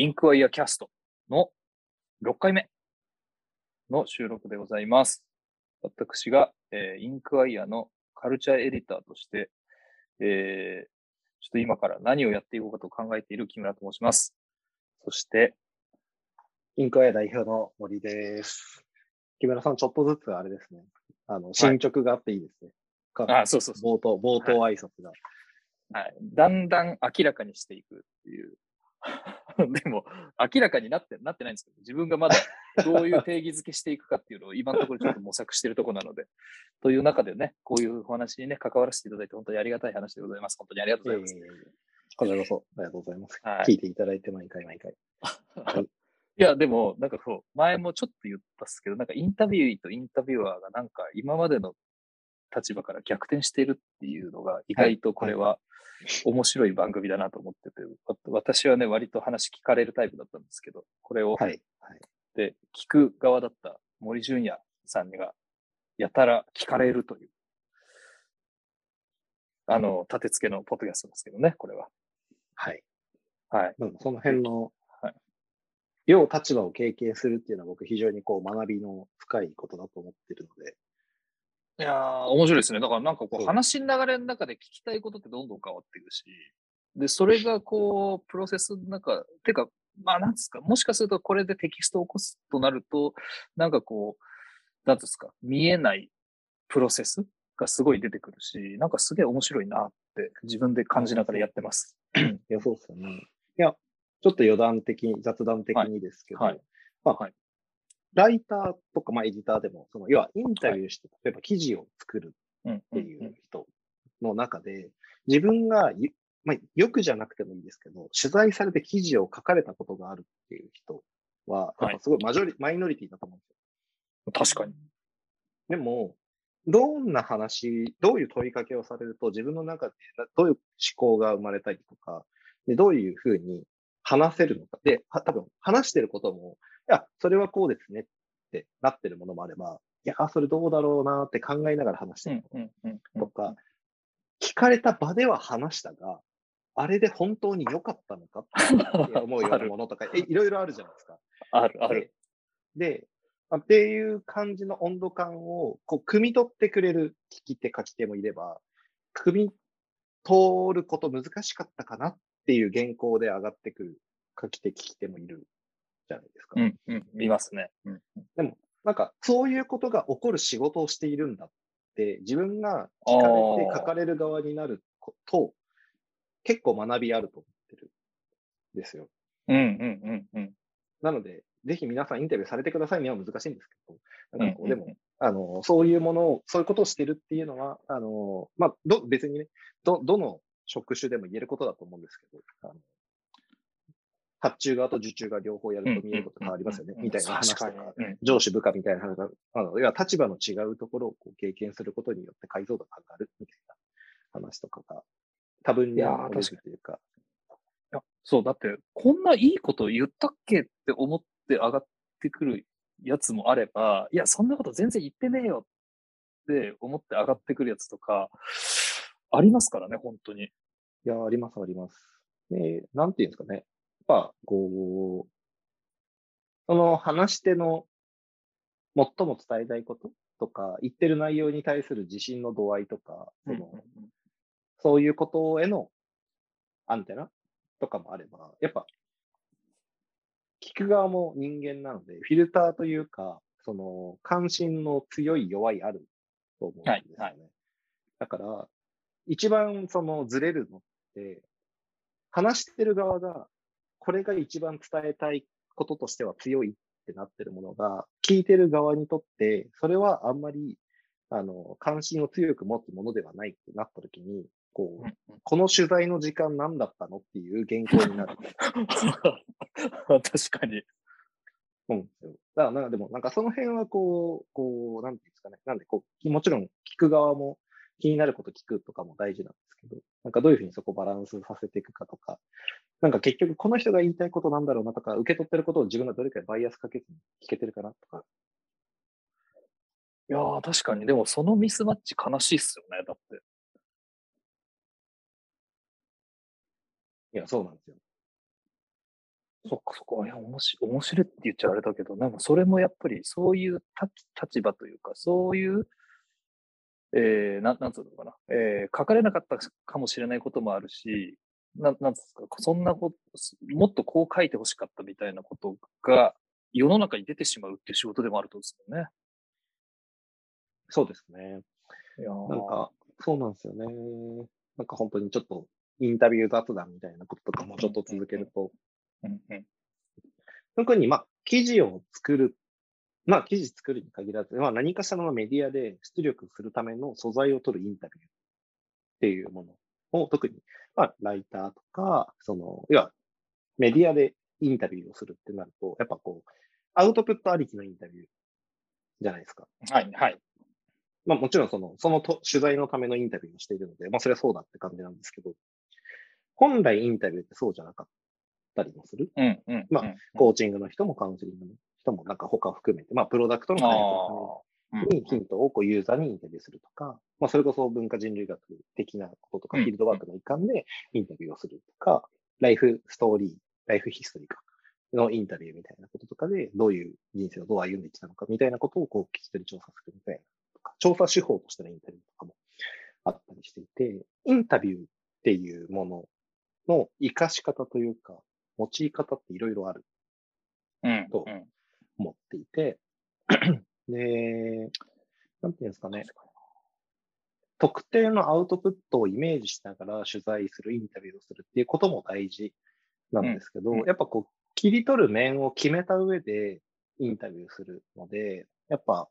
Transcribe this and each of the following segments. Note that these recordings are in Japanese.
インクワイアキャストの6回目の収録でございます。私が、えーインクワイアのカルチャーエディターとして、えーちょっと今から何をやっていこうかと考えている木村と申します。そして、インクワイア代表の森です。木村さん、ちょっとずつあれですね。あの、進捗があっていいですね。かあ、そうそうそう。冒頭、冒頭挨拶が。はい。だんだん明らかにしていくっていう。でも、明らかになって、なってないんですけど、自分がまだどういう定義づけしていくかっていうのを今のところちょっと模索しているところなので、という中でね、こういうお話にね、関わらせていただいて本当にありがたい話でございます。本当にありがとうございます。えーこちらこそ、ありがとうございます。はい聞いていただいて毎回毎回。いや、でも、なんかそう、前もちょっと言ったっすけど、なんかインタビューとインタビュアーがなんか今までの立場から逆転しているっていうのが意外とこれは面白い番組だなと思ってて、わ私はね、割と話聞かれるタイプだったんですけど、これをはい。はい。で聞く側だった森純也さんがやたら聞かれるという、あの、立て付けのポッドキャストですけどね、これは。はい。はい。その辺のはい、両立場を経験するっていうのは僕非常にこう学びの深いことだと思ってるので、いやー、面白いですね。だからなんかこう話の流れの中で聞きたいことってどんどん変わっていくし、で、それがこう、プロセスの中、てか、まあなんですか、もしかするとこれでテキストを起こすとなると、なんかこう、なんですか、見えないプロセスがすごい出てくるし、なんかすげえ面白いなって自分で感じながらやってます。いや、そうですよね。いや、ちょっと余談的に、雑談的にですけど、はいはい。まあ、はいライターとか、まあ、エディターでも、その、要はインタビューして、例えば記事を作るうん、っていう人の中で、自分がゆ、まあ、よくじゃなくてもいいですけど、取材されて記事を書かれたことがあるっていう人は、やっぱすごいマジョリ、マイノリティだと思うんですよ。確かに。でも、どんな話、どういう問いかけをされると、自分の中でなどういう思考が生まれたりとか、でどういうふうに話せるのか。で、は多分話してることも、いや、それはこうですねってなってるものもあれば、いや、それどうだろうなって考えながら話してるとか、聞かれた場では話したが、あれで本当に良かったのかって思うようなものとか、えいろいろあるじゃないですか。ある、ある。で。っていう感じの温度感を、こう、汲み取ってくれる聞き手、書き手もいれば、汲み取ること難しかったかなっていう原稿で上がってくる書き手、聞き手もいるじゃないですか。うん、うん、見ますね。うん、なんか、そういうことが起こる仕事をしているんだって、自分が聞かれて書かれる側になること、結構学びあると思ってるんですよ。うん、うん、うん、うん。なので、ぜひ皆さんインタビューされてくださいには難しいんですけど、なんかこう、でも、あの、そういうものを、そういうことをしてるっていうのは、あの、まあ、ど、別にね、ど、どの職種でも言えることだと思うんですけど、あの発注側と受注側両方やると見えること変わりますよね、みたいな話とか、上司部下みたいな話が、あの、いや、立場の違うところをこう経験することによって解像度が上がるみたいな話とかが、多分にいやーあるというか、いやそう、だって、こんないいこと言ったっけって思って上がってくるやつもあれば、いや、そんなこと全然言ってねえよって思って上がってくるやつとか、ありますからね、本当に。いや、あります、あります。で、なんていうんですかね。やっぱ、こう、その話し手の最も伝えたいこととか、言ってる内容に対する自信の度合いとか、その、そういうことへのアンテナとかもあれば、やっぱ、聞く側も人間なので、フィルターというか、その、関心の強い弱いあると思うんですよね。はいはい。だから、一番そのずれるのって、話してる側が、これが一番伝えたいこととしては強いってなってるものが、聞いてる側にとって、それはあんまり、あの、関心を強く持つものではないってなった時に、こう、この取材の時間何だったのっていう原稿になる。確かに。うんですよ。だから、なんかでも、なんかその辺はこう、こう、なんていうんですかね。なんで、こう、もちろん聞く側も気になること聞くとかも大事なんですけど、なんかどういうふうにそこをバランスさせていくかとか、なんか結局この人が言いたいことなんだろうなとか、受け取ってることを自分がどれくらいバイアスかけずに聞けてるかなとか。いやー、確かに。でも、そのミスマッチ悲しいっすよね、だって。いや、そうなんですよ。そっかそっか。いや、面白い面白いって言っちゃあれだけど、なんかそれもやっぱりそういう立立場というか、そういう、えー、なん、なんつうのかな。えー、書かれなかったかもしれないこともあるし、なん、なんつうか、そんなこと、もっとこう書いてほしかったみたいなことが世の中に出てしまうっていう仕事でもあるとですよね。そうですね。いやなんか、そうなんですよね。なんか本当にちょっとインタビュー雑談みたいなこととかもちょっと続けると、うんうん、特にまあ、記事を作る、まあ、記事作るに限らず、まあ、何かしらのメディアで出力するための素材を取るインタビューっていうものを特に、まあ、ライターとか、その、要は、メディアでインタビューをするってなると、やっぱこう、アウトプットありきのインタビューじゃないですか。はい、はい。まあもちろんその、そのと取材のためのインタビューをしているので、まあそれはそうだって感じなんですけど、本来インタビューってそうじゃなかったりもする。うん、うん。まあうんコーチングの人もカウンセリングの人もなんか他を含めて、まあプロダクトの開発の。にヒントをこうユーザーにインタビューするとか、まあそれこそ文化人類学的なこととか、うんフィールドワークの一環でインタビューをするとか、ライフストーリー、ライフヒストリーか、のインタビューみたいなこととかで、どういう人生をどう歩んできたのかみたいなことをこう聞き取り調査するみたいなとか、調査手法としてのインタビューとかもあったりしていて、インタビューっていうものの活かし方というか、用い方っていろいろあるうん。とうん思っていて、で、なんていうんですかね、特定のアウトプットをイメージしながら取材する、インタビューをするっていうことも大事なんですけど、うん。うんやっぱこう、切り取る面を決めた上でインタビューするので、やっぱ、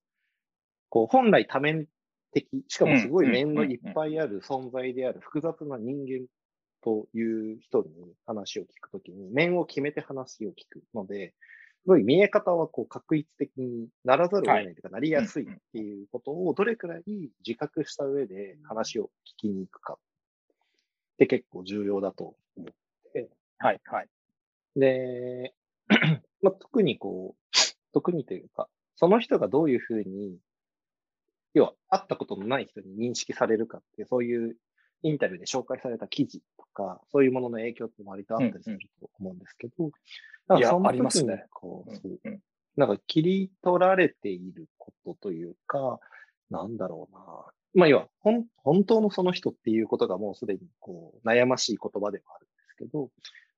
こう、本来多面的、しかもすごい面のいっぱいある存在である複雑な人間という人に話を聞くときに、面を決めて話を聞くので、すごい見え方はこう確率的にならざるを得ないというか、なりやすいっていうことをどれくらい自覚した上で話を聞きに行くかって結構重要だと思って、はい、はい。で、まあ、特にこう、特にというか、その人がどういうふうに、要は会ったことのない人に認識されるかってそういうインタビューで紹介された記事とか、そういうものの影響って割とあったりすると思うんですけど、なんいやかそのありますね。こう、うんそううん。なんか切り取られていることというか、なんだろうな。まあ、要は、ほん、本当のその人っていうことがもうすでにこう、悩ましい言葉でもあるんですけど、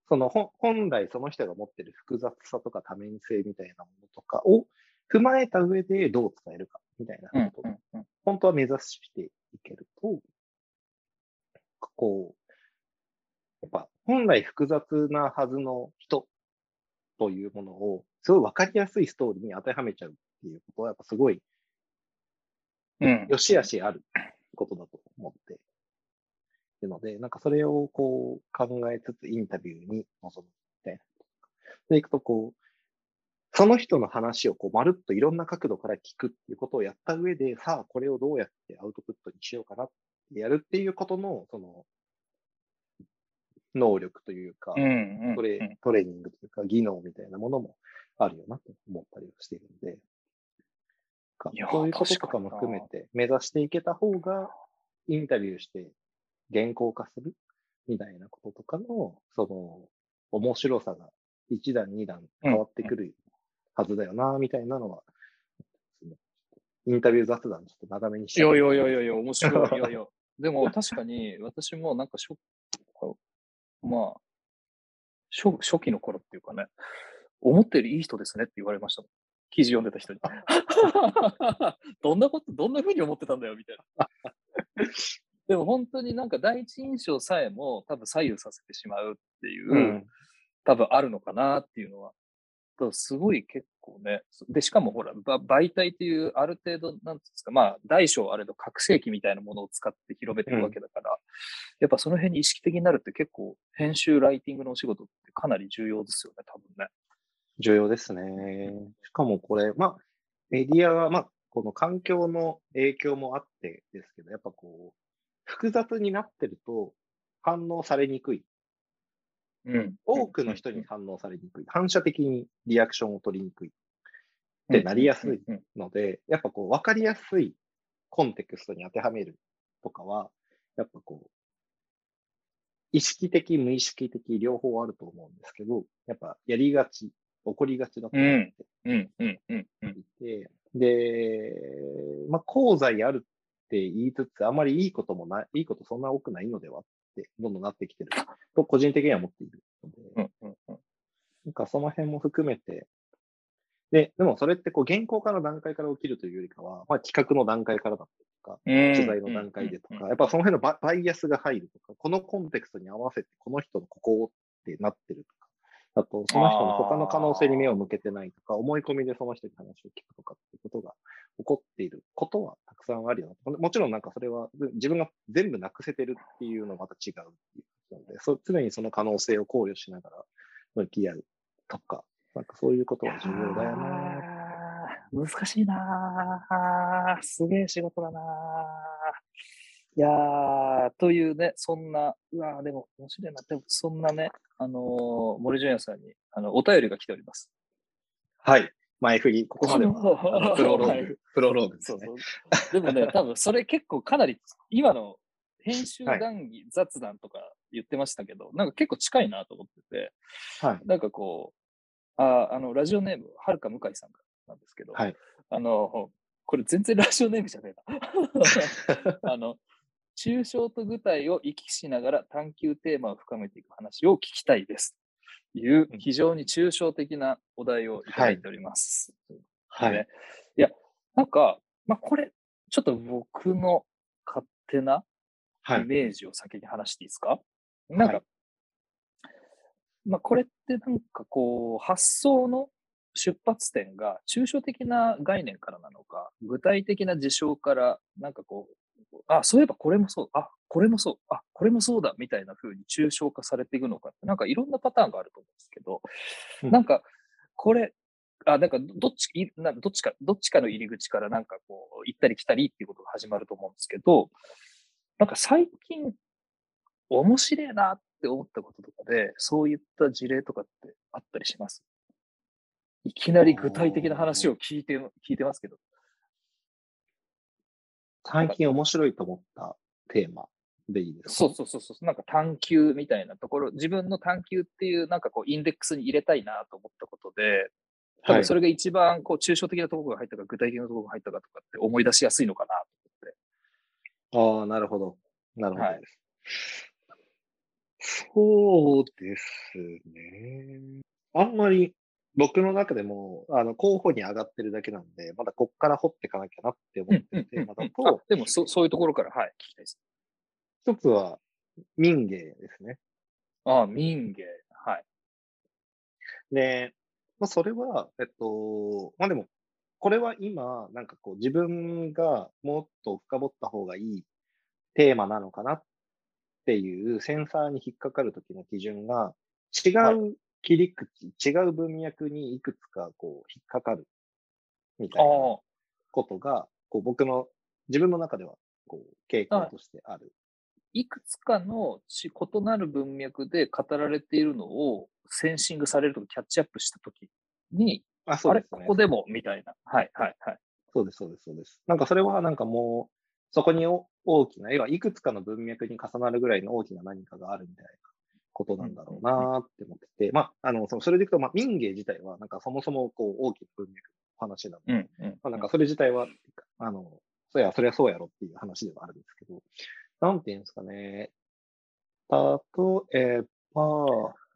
その本本来その人が持ってる複雑さとか多面性みたいなものとかを踏まえた上でどう伝えるかみたいなうんことをうんうん。本当は目指していけると、こう、やっぱ本来複雑なはずの人というものを、すごいわかりやすいストーリーに当てはめちゃうっていうことは、やっぱすごいうん。良し悪しあることだと思っているので、なんかそれをこう考えつつインタビューに臨むみたいな。でいくとこう、その人の話をこうまるっといろんな角度から聞くっていうことをやった上で、さあこれをどうやってアウトプットにしようかなってやるっていうことの、その、能力というか、うんうんトレトレーニングというか、技能みたいなものもあるよなと思ったりはしているので、そういうこととかも含めて目指していけた方が、インタビューして原稿化するみたいなこととかの、その、面白さが一段二段変わってくるはずだよな、みたいなのは、インタビュー雑談ちょっと長めにしいやちゃういやいやいやいや、面白い。いやいや。でも確かに私もなんか初、まあ、初初期の頃っていうかね、思ったよりいい人ですねって言われました。記事読んでた人に。どんなこと、どんな風に思ってたんだよみたいな。でも本当になんか第一印象さえも多分左右させてしまうっていう、うん。多分あるのかなっていうのは。すごい結構ね。で、しかもほら、ば媒体っていうある程度、なんていうんですか、まあ、大小あれど拡声器みたいなものを使って広めてるわけだから、やっぱその辺に意識的になるって結構、編集、ライティングのお仕事ってかなり重要ですよね、多分ね。重要ですね。しかもこれ、まあ、メディアは、まあ、この環境の影響もあってですけど、やっぱこう、複雑になってると反応されにくい。うん。多くの人に反応されにくい。反射的にリアクションを取りにくいってなりやすいうん。ので、やっぱこう、わかりやすいコンテクストに当てはめるとかは、やっぱこう、意識的、無意識的、両方あると思うんですけど、やっぱやりがち、起こりがちだと思ってうん、うん、うん、うん。いて、で、まあ、功罪あるって言いつつ、あまりいいこともない、いいことそんな多くないのではって、どんどんなってきてる。と、個人的には思っているので、うん、うん、うん。なんかその辺も含めて、で、でもそれってこう原稿から段階から起きるというよりかは、まあ、企画の段階からだったりとか、取取材の段階でとか、やっぱその辺のババイアスが入るとか、このコンテクストに合わせてこの人のここってなってるとか、あとその人の他の可能性に目を向けてないとか、思い込みでその人に話を聞くとかっていうことが起こっていることはたくさんあるよな。もちろんなんかそれは自分が全部なくせてるっていうのはまた違うっていうなので、そ常にその可能性を考慮しながら向き合うとか、なんかそういうことは重要だよな。難しいなすげえ仕事だなあいやーというね、そんな、うわーでも面白いな。でもそんなね、あのー森純也さんにあのお便りが来ております。はい。前振り、ここまでは プロローはいグ、プロローグですそうね。そう。でもね、多分それ結構かなり、今の編集談義、雑談とか言ってましたけど、なんか結構近いなと思ってて、はい。なんかこう、ああの、ラジオネーム、はるか向井さんなんですけど、はいあの、これ全然ラジオネームじゃねえな。あの、抽象と具体を行き来しながら探求テーマを深めていく話を聞きたいです。といううん非常に抽象的なお題をいただいております。はい。ねいや、なんか、まあ、これ、ちょっと僕の勝手なはい。イメージを先に話していいですか、なんか、はいまあ、これってなんかこう、発想の出発点が抽象的な概念からなのか、具体的な事象から、なんかこう、あ、そういえばこれもそう、あ、これもそう、あ、これもそうだ、みたいな風に抽象化されていくのかって、なんかいろんなパターンがあると思うんですけど、うん。なんか、これ、あ、なんかどっち、いなんかどっちか、どっちかの入り口からなんかこう、行ったり来たりっていうことが始まると思うんですけど、なんか最近、面白いなって思ったこととかで、そういった事例とかってあったりします？いきなり具体的な話を聞いて、聞いてますけど。最近面白いと思ったテーマでいいですか？そうそうそうそう。なんか探求みたいなところ、自分の探求っていうなんかこうインデックスに入れたいなと思ったことで、多はい分それが一番こう抽象的なところが入ったか、具体的なところが入ったかとかって思い出しやすいのかなと思って。ああ、なるほど。なるほどはい。そうですね。あんまり僕の中でも、あの、候補に上がってるだけなんで、まだこっから掘っていかなきゃなって思ってるテーマだあと、でもそそういうところから、はい、聞きたいです。一つは民芸ですね。ああ、民芸。はい。で、まあ、それは、えっと、まあでも、これは今、なんかこう、自分がもっと深掘った方がいいテーマなのかなっていうセンサーに引っかかるときの基準が、違はう切り口、違う文脈にいくつかこう、引っかかるみたあいなあ、ことが、こう、僕の、自分の中では、こう、傾向としてある。いくつかのち異なる文脈で語られているのをセンシングされるとかキャッチアップしたときに、あ、そあれ、うですね。ここでもみたいな。はい、はい、はい。そうです、そうです、そうです。なんかそれはなんかもう、そこにお大きな、要はいくつかの文脈に重なるぐらいの大きな何かがあるみたいなことなんだろうなって思ってて、まあ、あの、そのそれでいくと、まあ、民芸自体は、なんかそもそもこう大きな文脈の話なので、うん、うん。まあ、なんかそれ自体は、あの、そうや、そりゃそうやろっていう話ではあるんですけど、なんていうんですかね。例えば、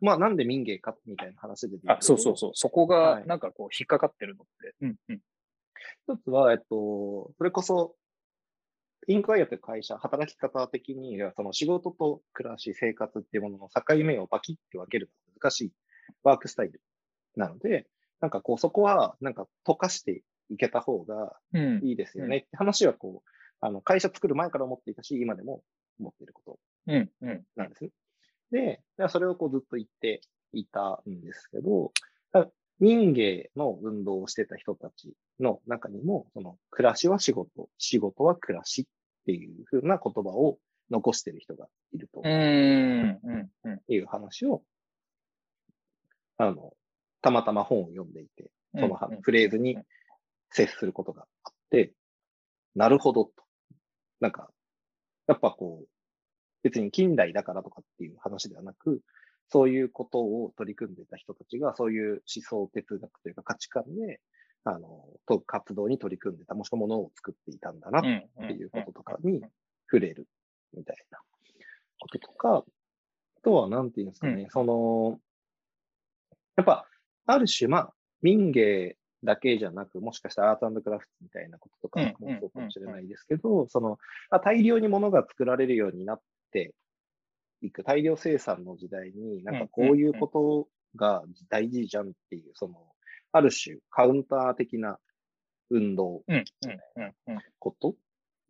まあ、なんで民芸かみたいな話で言あ、そうそうそう。そこはいがなんかこう引っかかってるのって。うん、うん。一つは、えっと、それこそ、インクワイアという会社、働き方的に、その仕事と暮らし、生活っていうものの境目をバキッて分けるのが難しいワークスタイルなので、なんかこう、そこは、なんか溶かしていけた方がうん。いいですよねって話は、こう、あの、会社作る前から思っていたし、今でも思っていること。なんですね。で、でそれをこうずっと言っていたんですけど、だ民芸の運動をしてた人たちの中にも、その暮らしは仕事、仕事は暮らしっていう風な言葉を残してる人がいるとうん、うん、うん。いう話を、あの、たまたま本を読んでいて、そのうんフレーズに接することがあって、なるほどと。なんか、やっぱこう、別に近代だからとかっていう話ではなく、そういうことを取り組んでた人たちが、そういう思想哲学というか価値観で、あの、と活動に取り組んでた、もしくはものを作っていたんだなっていうこととかに触れるみたいなこととか、あとは、なんていうんですかね、その、やっぱ、ある種、まあ、民芸だけじゃなく、もしかしたらアートクラフトみたいなこととかもそうかもしれないですけど、その、大量に物が作られるようになっていく、大量生産の時代に、なんかこういうことが大事じゃんっていう、その、ある種カウンター的な運動こと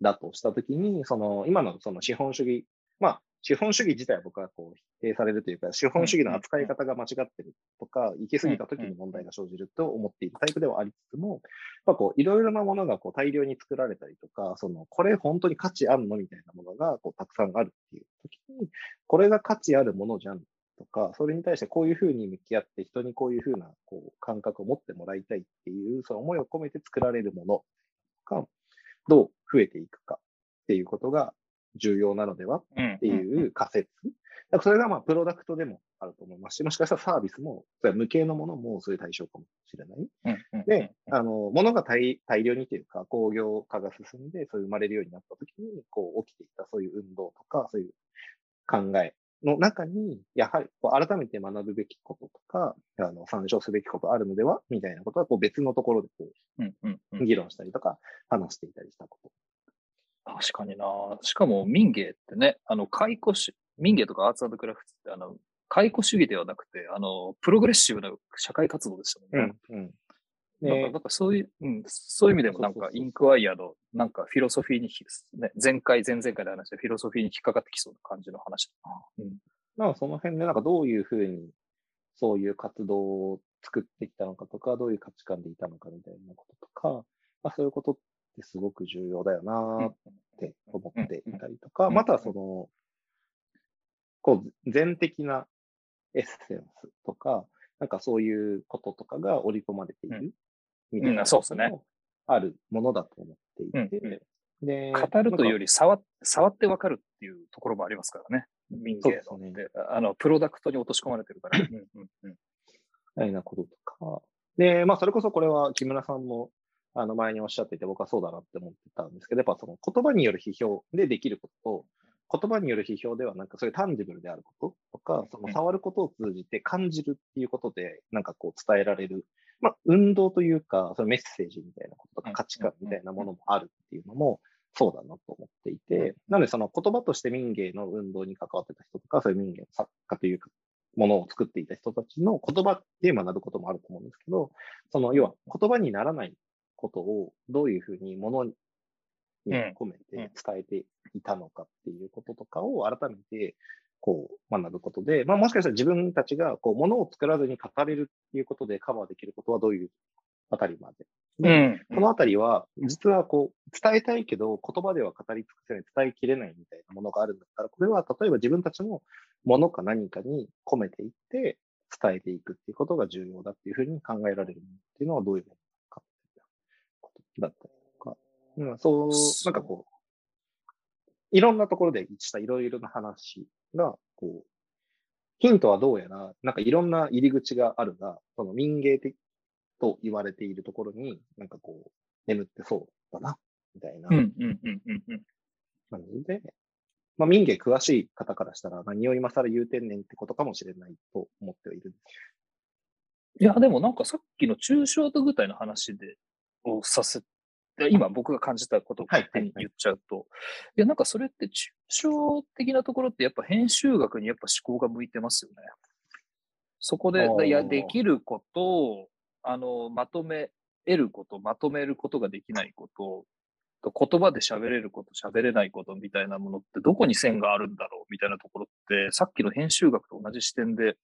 だとしたときに、その、今のその資本主義、まあ、資本主義自体は僕はこう否定されるというか、資本主義の扱い方が間違ってるとか、行き過ぎた時に問題が生じると思っているタイプではありつつも、まあ、こういろいろなものがこう大量に作られたりとか、そのこれ本当に価値あるのみたいなものがこうたくさんあるっていう時に、これが価値あるものじゃんとか、それに対してこういうふうに向き合って人にこういうふうなこう感覚を持ってもらいたいっていう、その思いを込めて作られるものがどう増えていくかっていうことが重要なのではっていう仮説。だからそれがまあプロダクトでもあると思いますし、もしかしたらサービスも、それ無形のものもそういう対象かもしれない。で、あの、物が大大量にというか、工業化が進んで、そういう生まれるようになった時に、こう起きていたそういう運動とか、そういう考えの中に、やはりこう改めて学ぶべきこととか、あの参照すべきことあるのではみたいなことはこう別のところでこう議論したりとか話していたりしたこと確かにな。しかも民芸ってね、あの、解雇し、民芸とかアーツクラフトって、あの、解雇主義ではなくて、あの、プログレッシブな社会活動でしたもんね。うん、うんなんか、なんかそういう、うん、そういう意味でもなんか、インクワイアの、なんかフィロソフィーに、ね、前回、前々回で話したフィロソフィーに引っかかってきそうな感じの話だな。うん。なんかその辺で、なんかどういうふうに、そういう活動を作ってきたのかとか、どういう価値観でいたのかみたいなこととか、まあ、そういうことってすごく重要だよなって思っていたりとか、またその、こう、全的なエッセンスとか、なんかそういうこととかが織り込まれているみたいな、そうですね。あるものだと思っていて、で、語るというより触触ってわかるっていうところもありますからね。民芸の、ね、あの、プロダクトに落とし込まれてるから。うんうんうん。みたいなこととか。で、まあ、それこそこれは木村さんもあの前におっしゃっていて僕はそうだなって思ってたんですけど、やっぱその言葉による批評でできることと、言葉による批評ではなんかそういうタンジブルであることとか、その触ることを通じて感じるっていうことで、なんかこう伝えられる、まあ運動というか、そのメッセージみたいなこととか価値観みたいなものもあるっていうのも、そうだなと思っていて、なのでその言葉として民芸の運動に関わってた人とか、そういう民芸の作家というか、ものを作っていた人たちの言葉で学ぶこともあると思うんですけど、その要は言葉にならないことをどういうふうにものに込めて伝えていたのかっていうこととかを改めてこう学ぶことで、まあ、もしかしたら自分たちがこうものを作らずに語れるっていうことでカバーできることはどういうあたりまで。で、うん、このあたりは、実はこう、伝えたいけど、言葉では語り尽くせない、伝えきれないみたいなものがあるんだったら、これは例えば自分たちのものか何かに込めていって、伝えていくっていうことが重要だっていうふうに考えられるっていうのはどういうものだったりとか、うん、そう、なんかこう、いろんなところでしたいろいろな話が、こう、ヒントはどうやら、なんかいろんな入り口があるが、その民芸的と言われているところに、なんかこう、眠ってそうだな、みたいな感じで、まあ民芸詳しい方からしたら何を今更言うてんねんってことかもしれないと思ってはいるんです。いや、でもなんかさっきの抽象度具体の話でをさせ今僕が感じたことを勝手に言っちゃうと、はいいや、なんかそれって抽象的なところってやっぱ編集学にやっぱ思考が向いてますよね。そこで、いや、できることを、あの、まとめ、得ること、まとめることができないこと、言葉で喋れること、喋れないことみたいなものってどこに線があるんだろうみたいなところって、さっきの編集学と同じ視点で、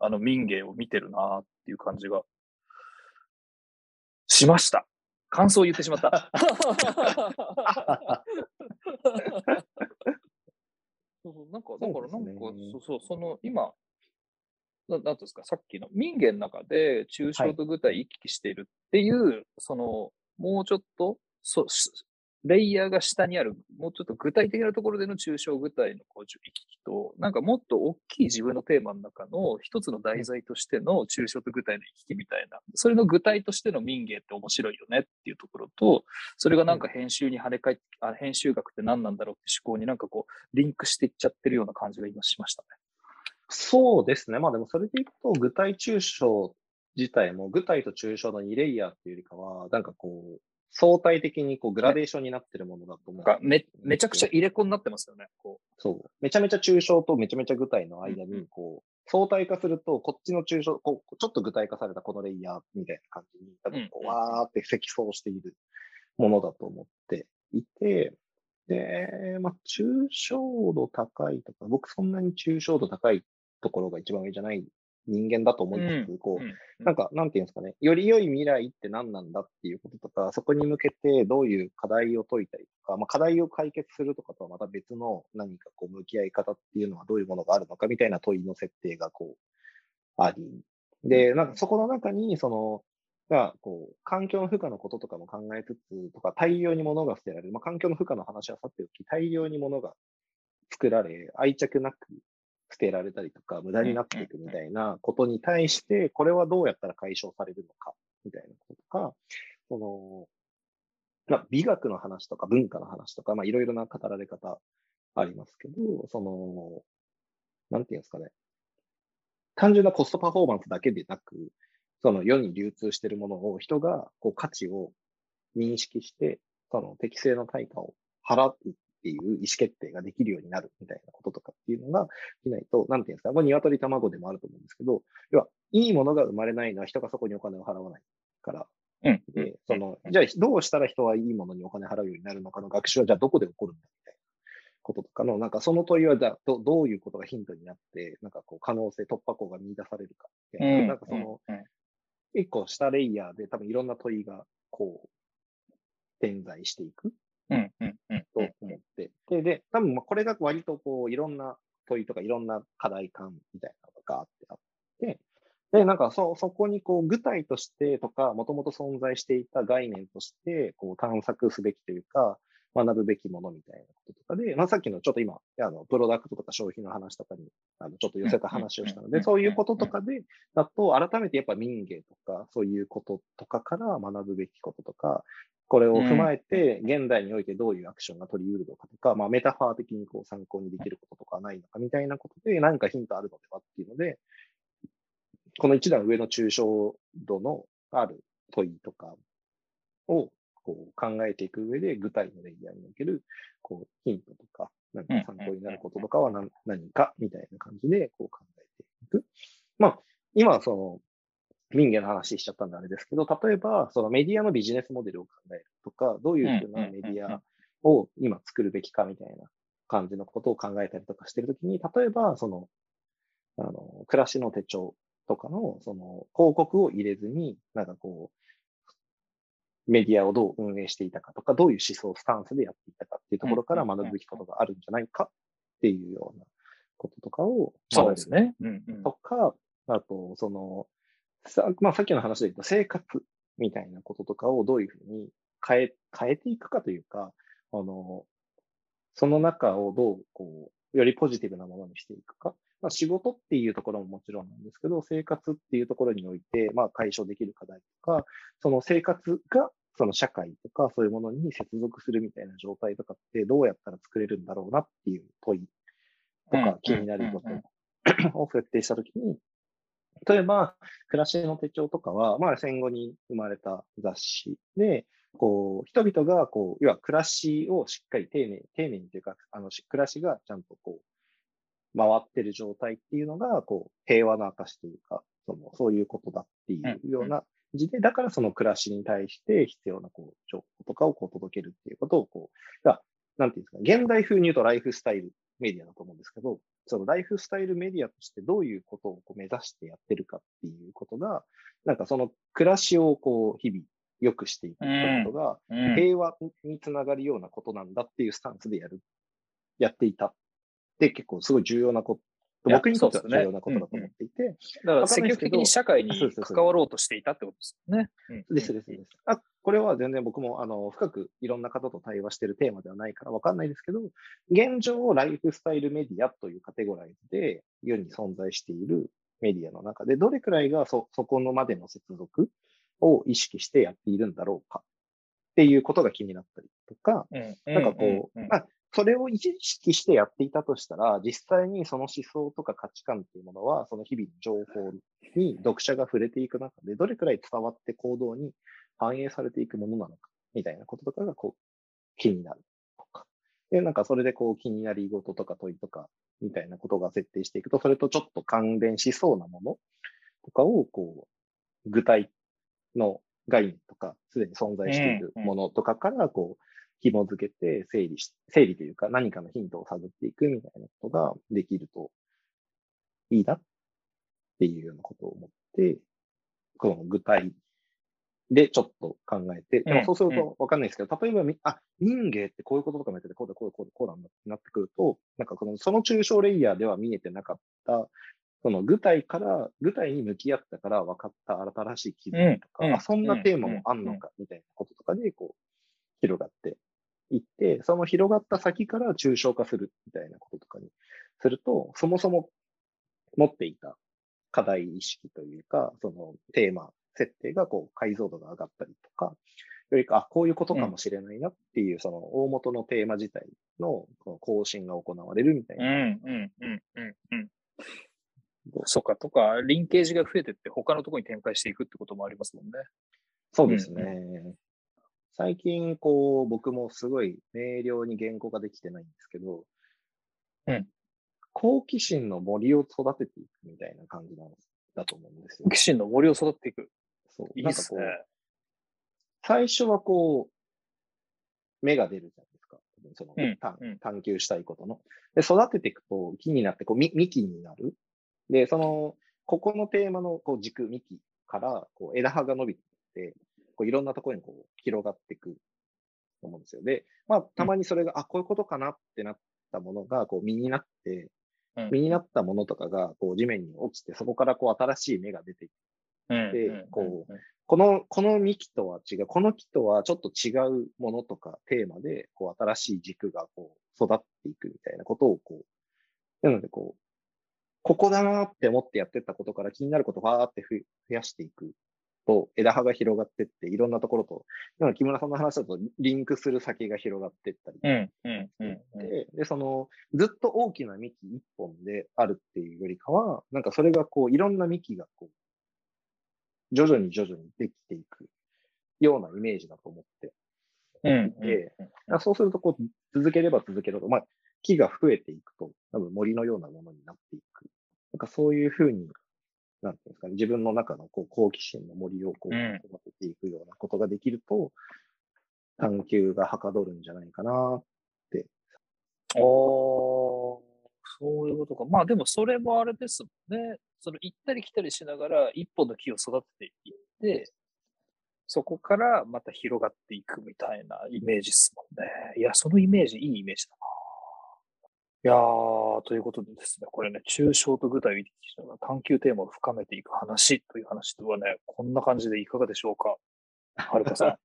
あの民芸を見てるなっていう感じがしました。感想を言ってしまった。そうそうなんか、だからなんか、そう、ね、そう、その今、ななんですか、さっきの民芸の中で抽象と具体行き来しているっていう、はい、その、もうちょっと、そレイヤーが下にある、もうちょっと具体的なところでの抽象具体のこう行き来と、なんかもっと大きい自分のテーマの中の一つの題材としての抽象と具体の行き来みたいな、それの具体としての民芸って面白いよねっていうところと、それがなんか編集に跳ね返って、あ編集学って何なんだろうって思考になんかこう、リンクしていっちゃってるような感じが今しましたね。そうですね。まあでもそれでいくと、具体抽象自体も具体と抽象の2レイヤーっていうよりかは、なんかこう、相対的にこうグラデーションになってるものだと思う。かめめちゃくちゃ入れ子になってますよね。こうそう。めちゃめちゃ抽象とめちゃめちゃ具体の間に、こう、相対化すると、こっちの抽象、こうちょっと具体化されたこのレイヤーみたいな感じに、多分こう、わーって積層しているものだと思っていて、で、まあ、抽象度高いとか、僕そんなに抽象度高いところが一番上じゃない人間だと思いつつ、こう、なんか、なんていうんですかね、より良い未来って何なんだっていうこととか、そこに向けてどういう課題を解いたりとか、まあ、課題を解決するとかとはまた別の何かこう向き合い方っていうのはどういうものがあるのかみたいな問いの設定がこう、あり。で、なんかそこの中に、その、が、こう、環境の負荷のこととかも考えつつ、とか、大量に物が捨てられる。まあ、環境の負荷の話はさておき、大量に物が作られ、愛着なく捨てられたりとか、無駄になっていくみたいなことに対して、これはどうやったら解消されるのか、みたいなこととか、その、まあ、美学の話とか文化の話とか、まあ、いろいろな語られ方ありますけど、その、なんていうんですかね。単純なコストパフォーマンスだけでなく、その世に流通しているものを人がこう価値を認識して、その適正の対価を払うっていう意思決定ができるようになるみたいなこととかっていうのができないと、なんていうんですか、これ鶏卵でもあると思うんですけど、要は、いいものが生まれないのは人がそこにお金を払わないから、うん、で、その、じゃあどうしたら人はいいものにお金払うようになるのかの学習はじゃあどこで起こるんだみたいなこととかの、なんかその問いはじゃあどどういうことがヒントになって、なんかこう可能性、突破口が見出されるかうん、なんかその、一個下レイヤーで多分いろんな問いがこう、点在していく。うんうん。うん、と思って。で、で、多分これが割とこう、いろんな問いとかいろんな課題感みたいなのがあってあって、で、なんかそ、そこにこう、具体としてとか、もともと存在していた概念として、こう、探索すべきというか、学ぶべきものみたいなこととかで、まあ、さっきのちょっと今、あの、プロダクトとか消費の話とかに、あの、ちょっと寄せた話をしたので、そういうこととかで、だと、改めてやっぱ民芸とか、そういうこととかから学ぶべきこととか、これを踏まえて、現代においてどういうアクションが取り得るのかとか、まあ、メタファー的にこう参考にできることとかないのかみたいなことで、何かヒントあるのではっていうので、この一段上の抽象度のある問いとかをこう考えていく上で、具体のレイヤーにおけるこうヒントとか、何か参考になることとかは何何かみたいな感じでこう考えていく。まあ、今その民芸の話しちゃったんであれですけど、例えば、そのメディアのビジネスモデルを考えるとか、どういうふうなメディアを今作るべきかみたいな感じのことを考えたりとかしてるときに、例えば、その、あの、暮らしの手帳とかの、その、広告を入れずに、なんかこう、メディアをどう運営していたかとか、どういう思想、スタンスでやっていたかっていうところから学ぶべきことがあるんじゃないかっていうようなこととかをそうですね。とか、あと、その、さ,、まあ、さっきの話で言うと生活みたいなこととかをどういうふうに変え、変えていくかというか、あの、その中をどう、こう、よりポジティブなものにしていくか。まあ、仕事っていうところももちろんなんですけど、生活っていうところにおいて、まあ、解消できる課題とか、その生活が、その社会とか、そういうものに接続するみたいな状態とかって、どうやったら作れるんだろうなっていう問いとか、気になることを設定したときに、例えば、暮らしの手帳とかは、まあ戦後に生まれた雑誌で、こう、人々が、こう、要は暮らしをしっかり丁寧、丁寧にというか、あの、暮らしがちゃんとこう、回ってる状態っていうのが、こう、平和の証というか、その、そういうことだっていうような字で、だからその暮らしに対して必要な、こう、情報とかをこう届けるっていうことを、こう、なんていうんですか、現代風に言うとライフスタイルメディアだと思うんですけど、そのライフスタイルメディアとしてどういうことをこう目指してやってるかっていうことが、なんかその暮らしをこう日々良くしていくことが、平和につながるようなことなんだっていうスタンスでやる、やっていた。で、結構すごい重要なこと、僕にとっては重要なことだと思っていて。だから積極的に社会に関わろうとしていたってことですよね。ですですです。あこれは全然僕もあの深くいろんな方と対話しているテーマではないからわかんないですけど、現状、ライフスタイルメディアというカテゴライズで世に存在しているメディアの中で、どれくらいがそ、そこのまでの接続を意識してやっているんだろうかっていうことが気になったりとか、なんかこう、まあ、それを意識してやっていたとしたら、実際にその思想とか価値観っていうものは、その日々の情報に読者が触れていく中で、どれくらい伝わって行動に反映されていくものなのか、みたいなこととかがこう気になるとか。で、なんかそれでこう気になり事とか問いとか、みたいなことが設定していくと、それとちょっと関連しそうなものとかを、こう、具体の概念とか、すでに存在しているものとかから、こう、紐付けて整理し、整理というか何かのヒントを探っていくみたいなことができるといいなっていうようなことを思って、この具体でちょっと考えて、でもそうするとわかんないですけど、例えば、あ、民芸ってこういうこととかもやってて、こうだ、こうだ、こうだ、こうだってなってくると、なんかこの、その抽象レイヤーでは見えてなかった、その具体から、具体に向き合ったから分かった新しい気づきとか、あ、そんなテーマもあんのかみたいなこととかで、こう、広がって行って、その広がった先から抽象化するみたいなこととかにすると、そもそも持っていた課題意識というか、そのテーマ、設定がこう解像度が上がったりとか、よりか、あ、こういうことかもしれないなっていう、その大元のテーマ自体のこの更新が行われるみたいな。うん、うん、うん、うん、うん。そうか、とか、リンケージが増えてって他のところに展開していくってこともありますもんね。そうですね。うん最近、こう、僕もすごい明瞭に言語ができてないんですけど、うん。好奇心の森を育てていくみたいな感じなんだと思うんですよ。好奇心の森を育てていく。そう。いいですね。最初はこう、芽が出るじゃないですか。その、うん、探求したいことの。で、育てていくと木になって、こう、幹になる。で、その、ここのテーマのこう軸、幹から、こう、枝葉が伸びていって、こういろんなところにこう広がっていくと思うんですよ。で、まあ、たまにそれが、うん、あ、こういうことかなってなったものが、こう、実になって、うん、実になったものとかが、こう、地面に落ちて、そこからこう、新しい芽が出てきて、で、こう、この、この幹とは違う、この木とはちょっと違うものとかテーマで、こう、新しい軸がこう、育っていくみたいなことを、こう、なので、こう、ここだなって思ってやってたことから気になることをファーって増やしていくと枝葉が広がってって、いろんなところと、今木村さんの話だとリンクする先が広がっていったりで、で、その、ずっと大きな幹一本であるっていうよりかは、なんかそれがこう、いろんな幹がこう、徐々に徐々にできていくようなイメージだと思っていて、そうするとこう、続ければ続けると、まあ、木が増えていくと、多分森のようなものになっていく。なんかそういうふうになんていうんですかね、自分の中のこう好奇心の森をこう育てていくようなことができると、探求がはかどるんじゃないかなって。ああ、そういうことか。まあでもそれもあれですもんね。その行ったり来たりしながら一本の木を育てていって、そこからまた広がっていくみたいなイメージですもんね。いや、そのイメージ、いいイメージだな。いやー、ということでですね、これね、抽象と具体を意識しながら探求テーマを深めていく話という話とはね、こんな感じでいかがでしょうかはるかさん。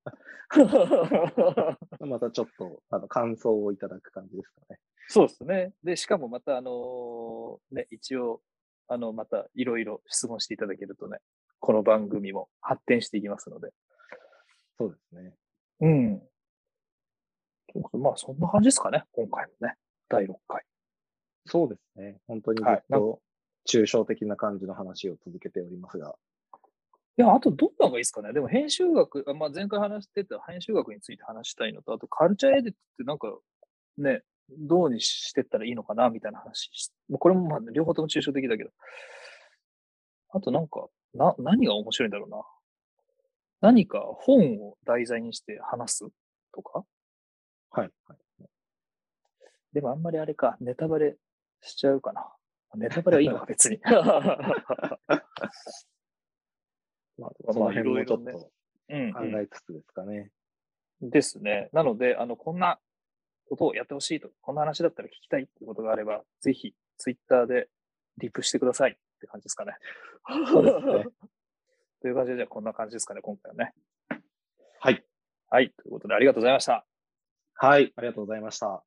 またちょっとあの感想をいただく感じですかね。そうですね。で、しかもまた、あのー、ね、一応、あの、またいろいろ質問していただけるとね、この番組も発展していきますので。そうですね。うん。まあ、そんな感じですかね、今回もね。第6回。そうですね。本当にずっと抽象的な感じの話を続けておりますが。いや、あとどんなのがいいですかね。でも編集学、まあ、前回話してた編集学について話したいのと、あとカルチャーエディットってなんかね、どうにしてったらいいのかなみたいな話。これもまあ両方とも抽象的だけど。あとなんか、な、何が面白いんだろうな。何か本を題材にして話すとか？はい。はいでもあんまりあれか、ネタバレしちゃうかな。ネタバレはいいのか、別に。まあ、その辺もちょっと考えつつですかね。うんうん、ですね。なので、あの、こんなことをやってほしいと、こんな話だったら聞きたいってことがあれば、ぜひ、ツイッターでリプしてくださいって感じですかね。そうですね。という感じで、じゃあこんな感じですかね、今回はね。はい。はい。ということで、ありがとうございました。はい。ありがとうございました。